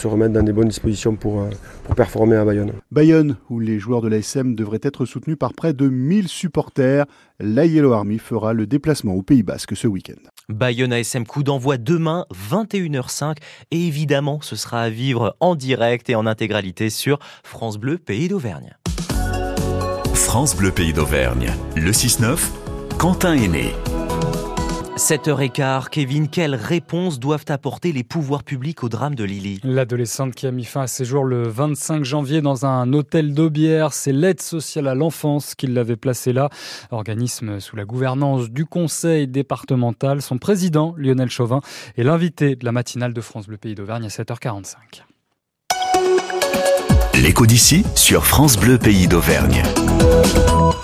se remettre dans des bonnes dispositions pour, euh, pour performer à Bayonne. Bayonne, où les joueurs de l'ASM devraient être soutenus par près de 1000 supporters. La Yellow Army fera le déplacement au Pays Basque ce week-end. Bayonne ASM coup d'envoi demain 21h05 et évidemment ce sera à vivre en direct et en intégralité sur France Bleu Pays d'Auvergne. France Bleu Pays d'Auvergne, le 6-9, Quentin est né. 7h15, Kevin, quelles réponses doivent apporter les pouvoirs publics au drame de Lily? L'adolescente qui a mis fin à ses jours le 25 janvier dans un hôtel d'Aubière, c'est l'aide sociale à l'enfance qui l'avait placée là, organisme sous la gouvernance du conseil départemental. Son président, Lionel Chauvin, est l'invité de la matinale de France Bleu Pays d'Auvergne à 7h45. L'écho d'ici sur France Bleu Pays d'Auvergne.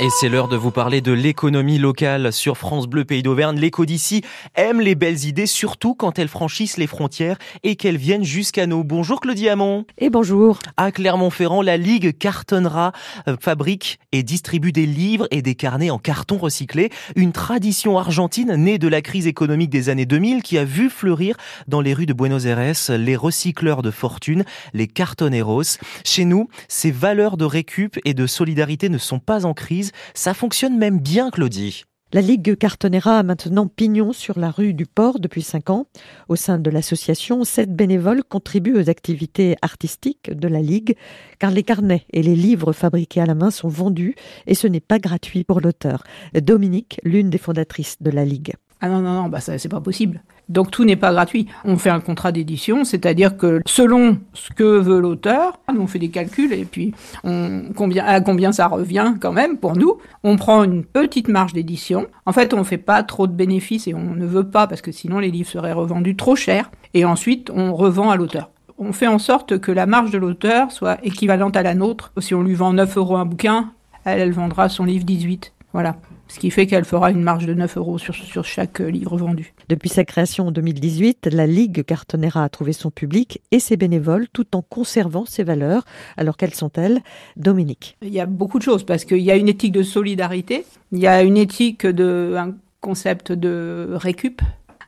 Et c'est l'heure de vous parler de l'économie locale sur France Bleu Pays d'Auvergne. L'écho d'ici aime les belles idées, surtout quand elles franchissent les frontières et qu'elles viennent jusqu'à nous. Bonjour Claudie Hamon. Et bonjour. À Clermont-Ferrand, la Ligue cartonnera, euh, fabrique et distribue des livres et des carnets en carton recyclé. Une tradition argentine née de la crise économique des années 2000 qui a vu fleurir dans les rues de Buenos Aires les recycleurs de fortune, les cartoneros. Chez nous, ces valeurs de récup et de solidarité ne sont pas en crise. Ça fonctionne même bien, Claudie. La Ligue Cartonera a maintenant pignon sur la rue du Port depuis cinq ans. Au sein de l'association, sept bénévoles contribuent aux activités artistiques de la Ligue, car les carnets et les livres fabriqués à la main sont vendus et ce n'est pas gratuit pour l'auteur. Dominique, l'une des fondatrices de la Ligue. Ah non, non, non, bah c'est pas possible. Donc tout n'est pas gratuit. On fait un contrat d'édition, c'est-à-dire que selon ce que veut l'auteur, on fait des calculs et puis on, combien, à combien ça revient quand même pour nous. On prend une petite marge d'édition. En fait, on ne fait pas trop de bénéfices et on ne veut pas parce que sinon les livres seraient revendus trop cher. Et ensuite, on revend à l'auteur. On fait en sorte que la marge de l'auteur soit équivalente à la nôtre. Si on lui vend 9 euros un bouquin, elle, elle vendra son livre 18. Voilà ce qui fait qu'elle fera une marge de 9 euros sur, sur chaque euh, livre vendu. Depuis sa création en 2018, la Ligue Cartonera a trouvé son public et ses bénévoles tout en conservant ses valeurs. Alors quelles sont-elles Dominique Il y a beaucoup de choses parce qu'il y a une éthique de solidarité, il y a une éthique de un concept de récup,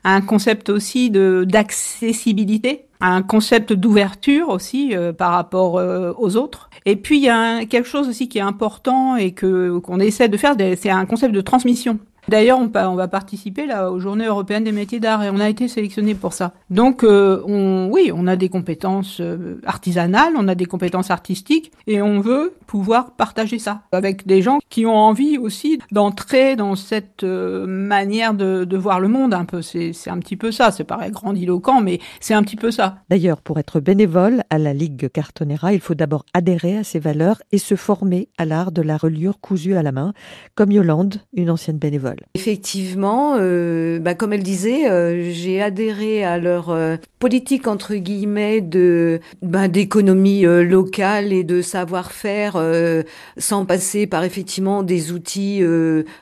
un concept aussi de d'accessibilité, un concept d'ouverture aussi euh, par rapport euh, aux autres et puis il y a quelque chose aussi qui est important et que qu'on essaie de faire, c'est un concept de transmission. D'ailleurs, on, va participer là aux Journées européennes des métiers d'art et on a été sélectionné pour ça. Donc, euh, oui, on a des compétences euh, artisanales, on a des compétences artistiques et on veut pouvoir partager ça avec des gens qui ont envie aussi d'entrer dans cette euh, manière de, voir le monde un peu. C'est un petit peu ça. C'est paraît grandiloquent, mais c'est un petit peu ça. D'ailleurs, pour être bénévole à la Ligue Cartonera, il faut d'abord adhérer à ces valeurs et se former à l'art de la reliure cousue à la main, comme Yolande, une ancienne bénévole. Effectivement, euh, bah, comme elle disait, euh, j'ai adhéré à leur euh, politique entre guillemets de bah, d'économie euh, locale et de savoir-faire, euh, sans passer par effectivement des outils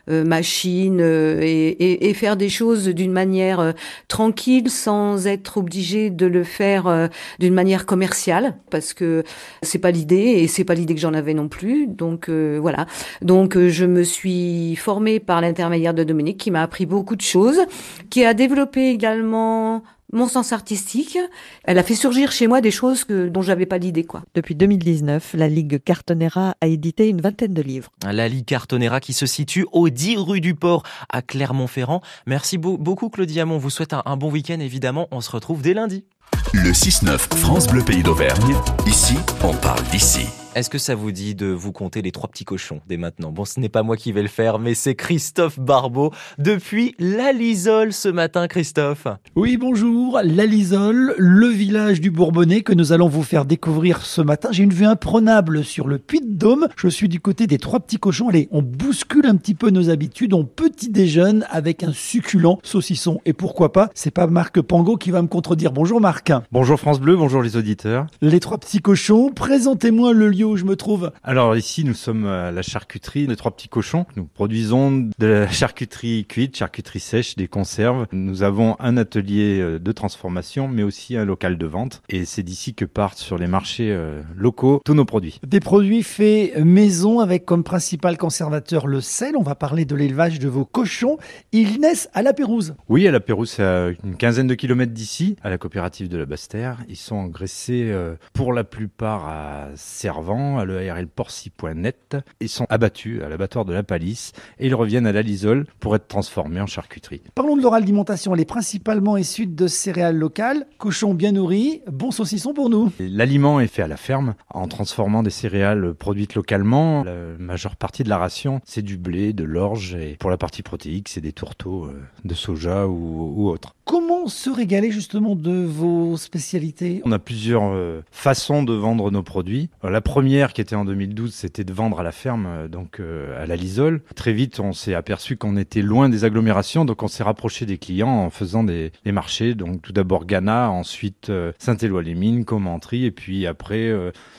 machines et, et, et, faire des choses d'une manière tranquille, sans être obligé de le faire d'une manière commerciale, parce que c'est pas l'idée et c'est pas l'idée que j'en avais non plus. Donc voilà. Donc je me suis formée par l'intermédiaire de Dominique qui m'a appris beaucoup de choses, qui a développé également mon sens artistique. Elle a fait surgir chez moi des choses que, dont j'avais pas l'idée, quoi. Depuis 2019, la Ligue Cartonera a édité une vingtaine de livres. La Ligue Cartonera qui se situe au 10 rue du Port à Clermont-Ferrand. Merci beaucoup Claudie Hamon. Vous souhaite un, un bon week-end évidemment. On se retrouve dès lundi. Le 6-9 France Bleu Pays d'Auvergne. Ici, on parle d'ici. Est-ce que ça vous dit de vous compter les trois petits cochons dès maintenant? Bon, ce n'est pas moi qui vais le faire, mais c'est Christophe Barbeau depuis l'Alisole ce matin, Christophe. Oui, bonjour, l'Alisole, le village du Bourbonnais que nous allons vous faire découvrir ce matin. J'ai une vue imprenable sur le Puy de Dôme. Je suis du côté des trois petits cochons. Allez, on bouscule un petit peu nos habitudes. On petit déjeune avec un succulent saucisson. Et pourquoi pas, c'est pas Marc Pango qui va me contredire. Bonjour Marc. Bonjour France Bleu, bonjour les auditeurs. Les trois petits cochons, présentez-moi le lieu où je me trouve Alors ici, nous sommes à la charcuterie des Trois Petits Cochons. Nous produisons de la charcuterie cuite, charcuterie sèche, des conserves. Nous avons un atelier euh, de transformation, mais aussi un local de vente. Et c'est d'ici que partent sur les marchés euh, locaux tous nos produits. Des produits faits maison avec comme principal conservateur le sel. On va parler de l'élevage de vos cochons. Ils naissent à la Pérouse. Oui, à la Pérouse, c'est à une quinzaine de kilomètres d'ici, à la coopérative de la Basse-Terre. Ils sont engraissés euh, pour la plupart à Servant, à l'EARL Porcy.net. Ils sont abattus à l'abattoir de la Palisse et ils reviennent à la Lisole pour être transformés en charcuterie. Parlons de leur alimentation. Elle est principalement issue de céréales locales, cochons bien nourris, bons saucissons pour nous. L'aliment est fait à la ferme en transformant des céréales produites localement. La majeure partie de la ration, c'est du blé, de l'orge et pour la partie protéique, c'est des tourteaux euh, de soja ou, ou autres. Comment se régaler justement de vos spécialités? On a plusieurs euh, façons de vendre nos produits. Euh, la première qui était en 2012, c'était de vendre à la ferme, euh, donc à la Lisole. Très vite, on s'est aperçu qu'on était loin des agglomérations, donc on s'est rapproché des clients en faisant des, marchés. Donc tout d'abord Ghana, ensuite Saint-Éloi-les-Mines, Commentry, et puis après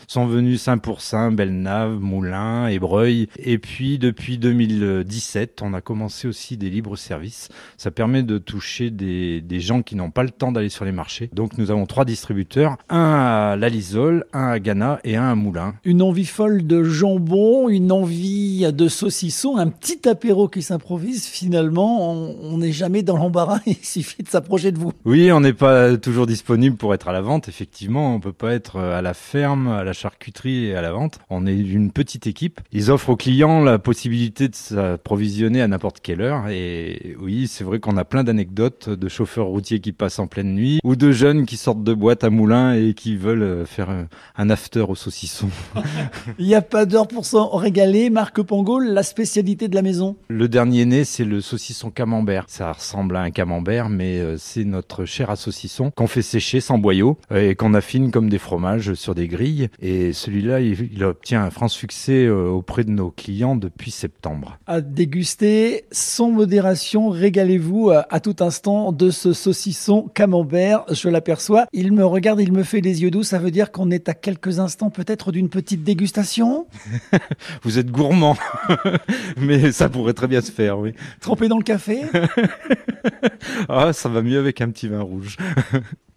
sont venus Saint-Pourçain, Bellenave, Moulins, Ébreuil. Et puis depuis 2017, on a commencé aussi des libres services. Ça permet de toucher des, des gens qui n'ont pas le temps d'aller sur les marchés. Donc nous avons trois distributeurs, un à la Lisole, un à Ghana et un à Moulins. Une envie folle de jambon, une envie de saucisson, un petit apéro qui s'improvise. Finalement, on- n'est jamais dans l'embarras. Il suffit de s'approcher de vous. Oui, on n'est pas toujours disponible pour être à la vente. Effectivement, on peut pas être à la ferme, à la charcuterie et à la vente. On est une petite équipe. Ils offrent aux clients la possibilité de s'approvisionner à n'importe quelle heure. Et oui, c'est vrai qu'on a plein d'anecdotes de chauffeurs routiers qui passent en pleine nuit ou de jeunes qui sortent de boîte à moulin et qui veulent euh, faire euh, un after au saucisson. Il n'y a pas d'heure pour s'en régaler. Marc Pangol, la spécialité de la maison. Le dernier né, c'est le saucisson camembert. Ça ressemble à un camembert, mais euh, c'est notre chair à saucisson qu'on fait sécher sans boyau et qu'on affine comme des fromages sur des grilles. Et celui-là, il, obtient un franc succès auprès de nos clients depuis septembre. À déguster sans modération, régalez-vous à tout instant de ce saucisson camembert. Je l'aperçois. Il me regarde, il me fait les yeux doux. Ça veut dire qu'on est à quelques instants peut-être d'une petite dégustation. Vous êtes gourmand, mais ça pourrait très bien se faire, oui. Trempé dans le café. Ah, ça va mieux avec un petit vin rouge.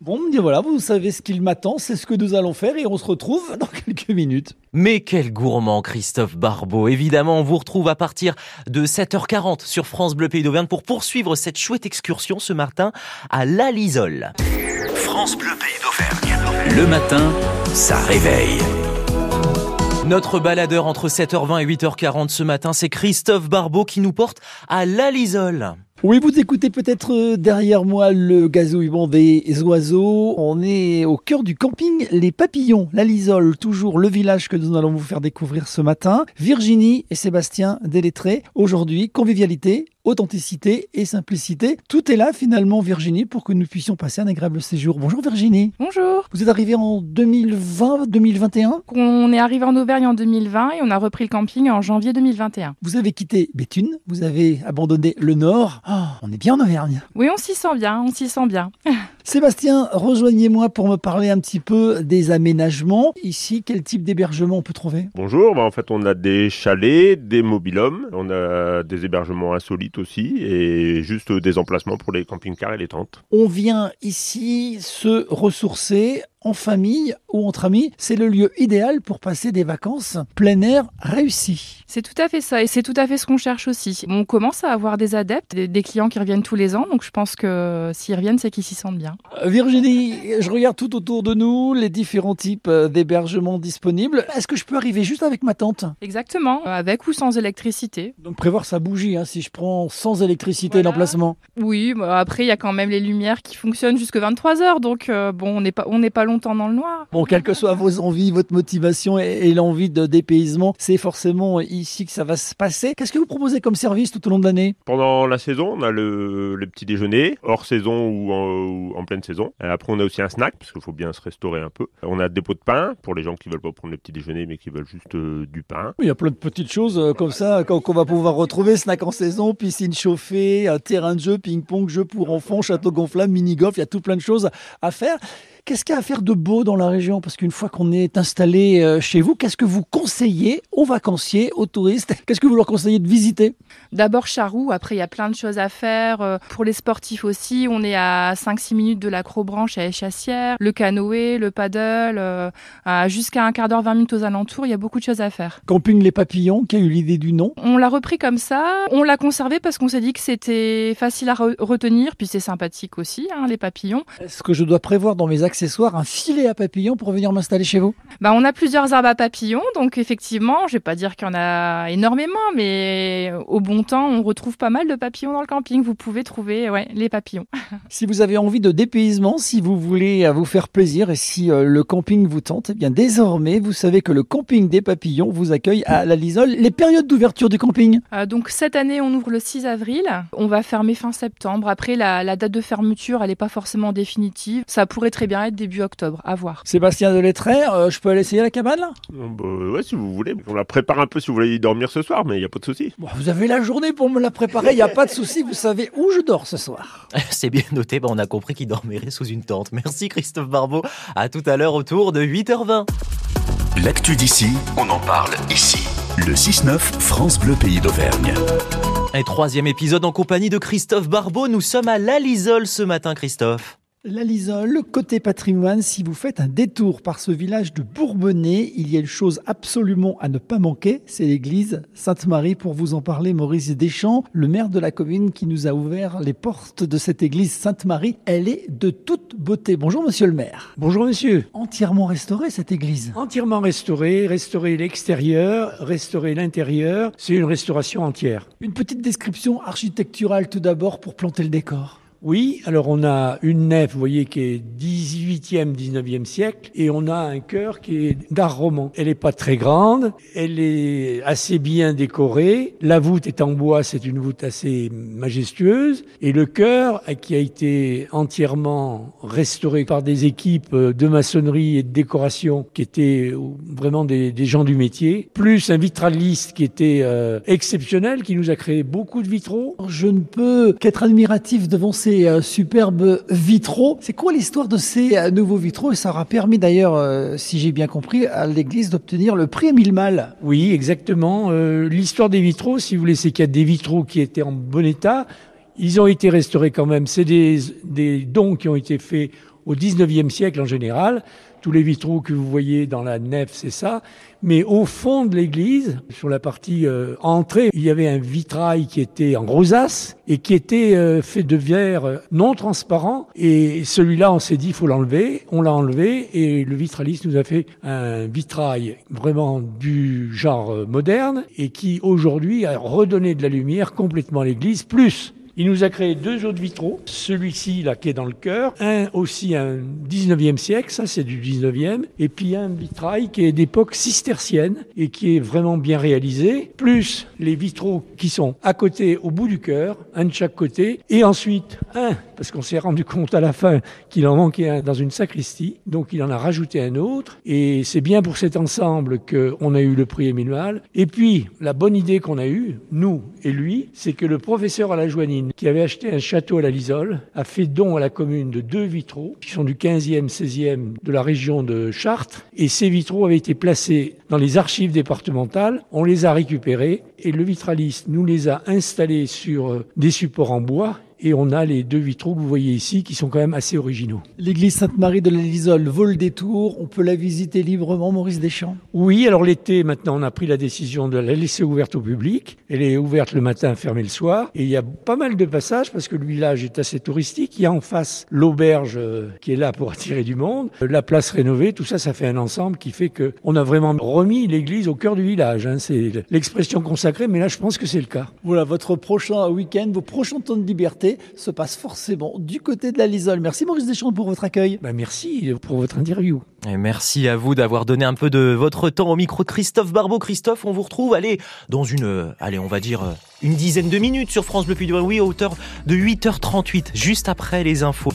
Bon, me dire voilà, vous savez ce qu'il m'attend, c'est ce que nous allons faire et on se retrouve dans quelques minutes. Mais quel gourmand Christophe Barbeau Évidemment, on vous retrouve à partir de 7h40 sur France Bleu Pays d'Auvergne pour poursuivre cette chouette excursion ce matin à La Lisole. France Bleu Pays d'Auvergne. Le matin, ça réveille. Notre baladeur entre 7h20 et 8h40 ce matin, c'est Christophe Barbeau qui nous porte à La Lisole. Oui, vous écoutez peut-être euh, derrière moi le gazouillement des oiseaux. On est au cœur du camping Les Papillons, la Lisole, toujours le village que nous allons vous faire découvrir ce matin. Virginie et Sébastien délettrés. Aujourd'hui, convivialité, authenticité et simplicité. Tout est là finalement, Virginie, pour que nous puissions passer un agréable séjour. Bonjour Virginie. Bonjour. Vous êtes arrivée en 2020, 2021 On est arrivé en Auvergne en 2020 et on a repris le camping en janvier 2021. Vous avez quitté Béthune, vous avez abandonné le nord. Ah, on est bien en Auvergne. Oui, on s'y sent bien, on s'y sent bien. Sébastien, rejoignez-moi pour me parler un petit peu des aménagements. Ici, quel type d'hébergement on peut trouver? Bonjour, bah en fait on a des chalets, des mobilhomes, on a des hébergements insolites aussi et juste des emplacements pour les camping-cars et les tentes. On vient ici se ressourcer en famille ou entre amis. C'est le lieu idéal pour passer des vacances plein air réussies. C'est tout à fait ça et c'est tout à fait ce qu'on cherche aussi. On commence à avoir des adeptes, des, clients qui reviennent tous les ans, donc je pense que s'ils reviennent, c'est qu'ils s'y sentent bien. Euh, Virginie, je regarde tout autour de nous les différents types euh, d'hébergements disponibles. Est-ce que je peux arriver juste avec ma tante Exactement, euh, avec ou sans électricité. Donc prévoir sa bougie, hein, si je prends sans électricité l'emplacement. Oui, bah après il y a quand même les lumières qui fonctionnent jusque 23 heures, donc euh, bon, on n'est pas, on n'est pas longtemps dans le noir. Bon, quelles que soient vos envies, votre motivation et, et l'envie de dépaysement, c'est forcément ici que ça va se passer. Qu'est-ce que vous proposez comme service tout au long de l'année? Pendant la saison, on a le, le petit déjeuner, hors saison ou en, ou en pleine saison. Euh, Après on a aussi un snack, parce qu'il faut bien se restaurer un peu. On a des pots de pain, pour les gens qui veulent pas prendre le petit déjeuner mais qui veulent juste euh, du pain. Il y a plein de petites choses euh, comme ça qu'on va pouvoir retrouver. Snack en saison, piscine chauffée, terrain de jeu, ping-pong, jeu pour enfants, château gonflable, mini-golf. Il y a tout plein de choses à faire. Qu'est-ce qu'il y a à faire de beau dans la région? Parce qu'une fois qu'on est installé euh, chez vous, qu'est-ce que vous conseillez aux vacanciers, aux touristes? Qu'est-ce que vous leur conseillez de visiter? D'abord Charroux, après il y a plein de choses à faire. Euh, pour les sportifs aussi, on est à 5-6 minutes de l'acrobranche à Échassière, le canoë, le paddle, euh, jusqu'à un quart d'heure, 20 minutes aux alentours, il y a beaucoup de choses à faire. Camping Les Papillons, qui a eu l'idée du nom? On l'a repris comme ça, on l'a conservé parce qu'on s'est dit que c'était facile à retenir, puis c'est sympathique aussi, hein, les papillons. Est-ce que je dois prévoir dans mes accessoires un filet à papillons pour venir m'installer chez vous bah, On a plusieurs arbres à papillons, donc effectivement, je vais pas dire qu'il y en a énormément, mais au bon temps, on retrouve pas mal de papillons dans le camping. Vous pouvez trouver ouais, les papillons. si vous avez envie de dépaysement, si vous voulez vous faire plaisir et si euh, le camping vous tente, eh bien désormais, vous savez que le camping des papillons vous accueille à la Lisole. Les périodes d'ouverture du camping euh, Donc cette année, on ouvre le 6 avril. On va fermer fin septembre. Après, la, date de fermeture, elle n'est pas forcément définitive. Ça pourrait très bien début octobre. À voir. Sébastien Delettré, je peux aller essayer la cabane là? Bah, Ouais, si vous voulez. On la prépare un peu si vous voulez y dormir ce soir, mais il n'y a pas de souci. vous avez la journée pour me la préparer, il n'y a pas de souci. Vous savez où je dors ce soir. C'est bien noté. Bah, on a compris qu'il dormirait sous une tente. Merci Christophe Barbeau. À tout à l'heure autour de 8h20. L'actu d'ici, on en parle ici. Le 6-9, France Bleu Pays d'Auvergne. Un troisième épisode en compagnie de Christophe Barbeau. Nous sommes à l'Alisole ce matin, Christophe. La Lisole, côté patrimoine, si vous faites un détour par ce village de Bourbonnais, il y a une chose absolument à ne pas manquer, c'est l'église Sainte-Marie. Pour vous en parler, Maurice Deschamps, le maire de la commune qui nous a ouvert les portes de cette église Sainte-Marie, elle est de toute beauté. Bonjour monsieur le maire. Bonjour monsieur. Entièrement restaurée cette église Entièrement restaurée, restaurer l'extérieur, restaurer l'intérieur, c'est une restauration entière. Une petite description architecturale tout d'abord pour planter le décor. Oui, alors on a une nef, vous voyez, qui est 18e, 19e siècle, et on a un chœur qui est d'art roman. Elle n'est pas très grande, elle est assez bien décorée. La voûte est en bois, c'est une voûte assez majestueuse, et le chœur, qui a été entièrement restauré par des équipes de maçonnerie et de décoration qui étaient vraiment des, gens du métier, plus un vitraliste qui était euh, exceptionnel, qui nous a créé beaucoup de vitraux. Je ne peux qu'être admiratif devant ces euh, superbes vitraux. C'est quoi l'histoire de ces euh, nouveaux vitraux? Et ça aura permis d'ailleurs, euh, si j'ai bien compris, à l'Église d'obtenir le prix Émile Mal. Oui, exactement. l'histoire des vitraux, si vous voulez, c'est qu'il y a des vitraux qui étaient en bon état. Ils ont été restaurés quand même. C'est des, des dons qui ont été faits au 19e siècle en général. Tous les vitraux que vous voyez dans la nef, c'est ça. Mais au fond de l'église, sur la partie euh, entrée, il y avait un vitrail qui était en rosace et qui était euh, fait de verre euh, non transparent. Et celui-là, on s'est dit, il faut l'enlever. On l'a enlevé et le vitraliste nous a fait un vitrail vraiment du genre moderne et qui aujourd'hui a redonné de la lumière complètement à l'église, plus il nous a créé deux autres vitraux, celui-ci là qui est dans le cœur, un aussi un 19e siècle, ça c'est du 19e, et puis un vitrail qui est d'époque cistercienne et qui est vraiment bien réalisé, plus les vitraux qui sont à côté au bout du cœur, un de chaque côté, et ensuite un, parce qu'on s'est rendu compte à la fin qu'il en manquait un dans une sacristie, donc il en a rajouté un autre, et c'est bien pour cet ensemble qu'on a eu le prix Émile Et puis la bonne idée qu'on a eue, nous et lui, c'est que le professeur à la Joanine qui avait acheté un château à la Lisole, a fait don à la commune de deux vitraux, qui sont du 15e, 16e de la région de Chartres. Et ces vitraux avaient été placés dans les archives départementales. On les a récupérés et le vitraliste nous les a installés sur euh, des supports en bois et on a les deux vitraux que vous voyez ici qui sont quand même assez originaux. L'église Sainte-Marie de la Lisole vaut le détour. On peut la visiter librement, Maurice Deschamps? Oui, alors l'été, maintenant, on a pris la décision de la laisser ouverte au public. Elle est ouverte le matin, fermée le soir. Et il y a pas mal de passages parce que le village est assez touristique. Il y a en face l'auberge euh, qui est là pour attirer du monde, la place rénovée. Tout ça, ça fait un ensemble qui fait que on a vraiment remis l'église au cœur du village. Hein. C'est l'expression consacrée, mais là, je pense que c'est le cas. Voilà, votre prochain week-end, vos prochains temps de liberté se passe forcément du côté de la Lisole. Merci Maurice Deschamps pour votre accueil. Bah merci pour votre interview. Et merci à vous d'avoir donné un peu de votre temps au micro de Christophe Barbeau. Christophe, on vous retrouve, allez, dans une, euh, allez, on va dire euh, une dizaine de minutes sur France Bleu Puy oui, à hauteur de 8h38, juste après les infos.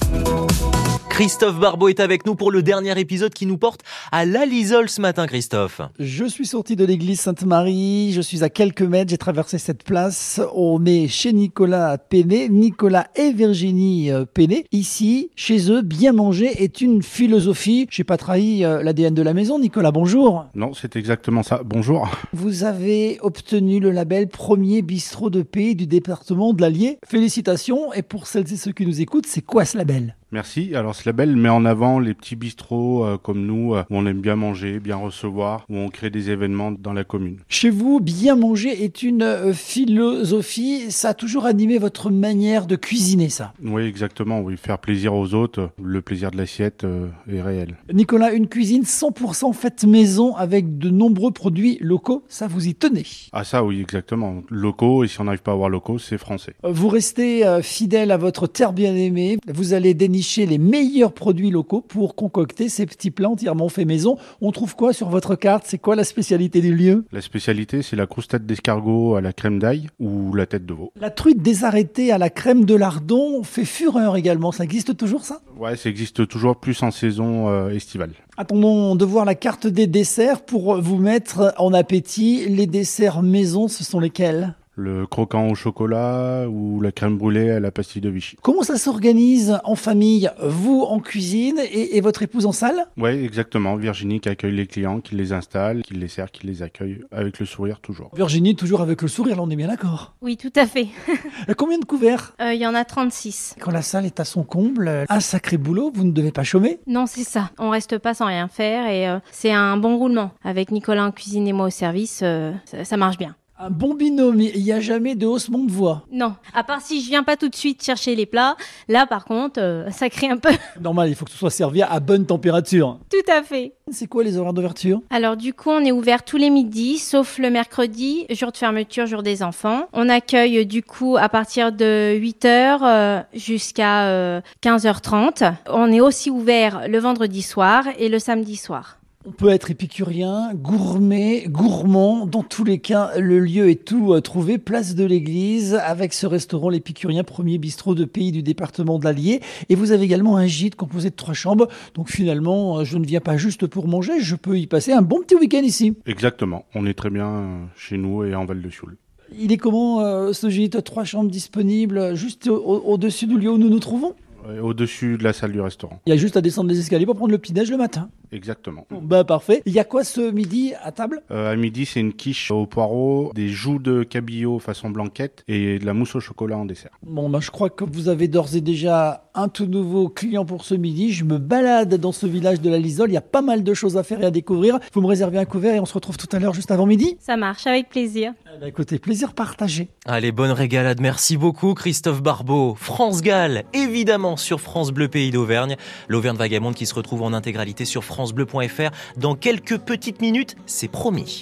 Christophe Barbeau est avec nous pour le dernier épisode qui nous porte à l'Alisole ce matin, Christophe. Je suis sorti de l'église Sainte-Marie, je suis à quelques mètres, j'ai traversé cette place. On est chez Nicolas Péné, Nicolas et Virginie euh, Péné. Ici, chez eux, bien manger est une philosophie. J'ai pas trahi euh, l'ADN de la maison. Nicolas, bonjour. Non, c'est exactement ça. Bonjour. Vous avez obtenu le label premier bistrot de pays du département de l'Allier. Félicitations. Et pour celles et ceux qui nous écoutent, c'est quoi ce label? Merci. Alors ce label met en avant les petits bistrots euh, comme nous, euh, où on aime bien manger, bien recevoir, où on crée des événements dans la commune. Chez vous, bien manger est une euh, philosophie. Ça a toujours animé votre manière de cuisiner, ça? Oui, exactement. Oui, faire plaisir aux autres, le plaisir de l'assiette est réel. Nicolas, une cuisine 100% faite maison avec de nombreux produits locaux, ça vous y tenez? Ah ça, oui, exactement. Locaux, et si on n'arrive pas à avoir locaux, c'est français. Vous restez fidèle à votre terre bien-aimée. Vous allez dénicher les meilleurs produits locaux pour concocter ces petits plats entièrement faits maison. On trouve quoi sur votre carte? C'est quoi la spécialité du lieu? La spécialité, c'est la croustade d'escargot à la crème d'ail ou la tête de veau. La truite désarrêtée à la crème de lardon fait fureur également. Ça existe toujours ça? Ouais, ça existe toujours plus en saison euh, estivale. Attendons de voir la carte des desserts pour vous mettre en appétit. Les desserts maison, ce sont lesquels? Le croquant au chocolat ou la crème brûlée à la pastille de Vichy. Comment ça s'organise en famille Vous en cuisine et, et votre épouse en salle? Oui, exactement. Virginie qui accueille les clients, qui les installe, qui les sert, qui les accueille avec le sourire toujours. Virginie, toujours avec le sourire, là on est bien d'accord Oui, tout à fait. Combien de couverts? Il y en a 36. Quand la salle est à son comble, un sacré boulot, vous ne devez pas chômer? Non, c'est ça. On reste pas sans rien faire et euh, c'est un bon roulement. Avec Nicolas en cuisine et moi au service, euh, ça, ça marche bien. Un bon binôme, il n'y a jamais de haussement de voix. Non, à part si je viens pas tout de suite chercher les plats, là par contre, euh, ça crie un peu. Normal, il faut que ce soit servi à bonne température. Tout à fait. C'est quoi les horaires d'ouverture? Alors du coup, on est ouvert tous les midis, sauf le mercredi, jour de fermeture, jour des enfants. On accueille du coup à partir de 8h euh, jusqu'à euh, 15h30. On est aussi ouvert le vendredi soir et le samedi soir. On peut être épicurien, gourmet, gourmand. Dans tous les cas, le lieu est tout euh, trouvé, place de l'église, avec ce restaurant L'Épicurien, premier bistrot de pays du département de l'Allier. Et vous avez également un gîte composé de trois chambres. Donc finalement, euh, je ne viens pas juste pour manger, je peux y passer un bon petit week-end ici. Exactement. On est très bien euh, chez nous et en Val de Sioule. Il est comment ce gîte? Trois chambres disponibles juste au-dessus du lieu où nous nous trouvons? Au-dessus de la salle du restaurant. Il y a juste à descendre les escaliers pour prendre le petit-déj le matin. Exactement. bah parfait. Il y a quoi ce midi à table? Euh, À midi, c'est une quiche au poireau, des joues de cabillaud façon blanquette et de la mousse au chocolat en dessert. Bon, bah je crois que vous avez d'ores et déjà un tout nouveau client pour ce midi. Je me balade dans ce village de la Lisole. Il y a pas mal de choses à faire et à découvrir. Vous me réservez un couvert et on se retrouve tout à l'heure juste avant midi? Ça marche, avec plaisir. Bah, écoutez, plaisir partagé. Allez, bonne régalade. Merci beaucoup, Christophe Barbeau. France Gall, évidemment, sur France Bleu Pays d'Auvergne. L'Auvergne Vagabonde qui se retrouve en intégralité sur FranceBleu.fr dans quelques petites minutes, c'est promis.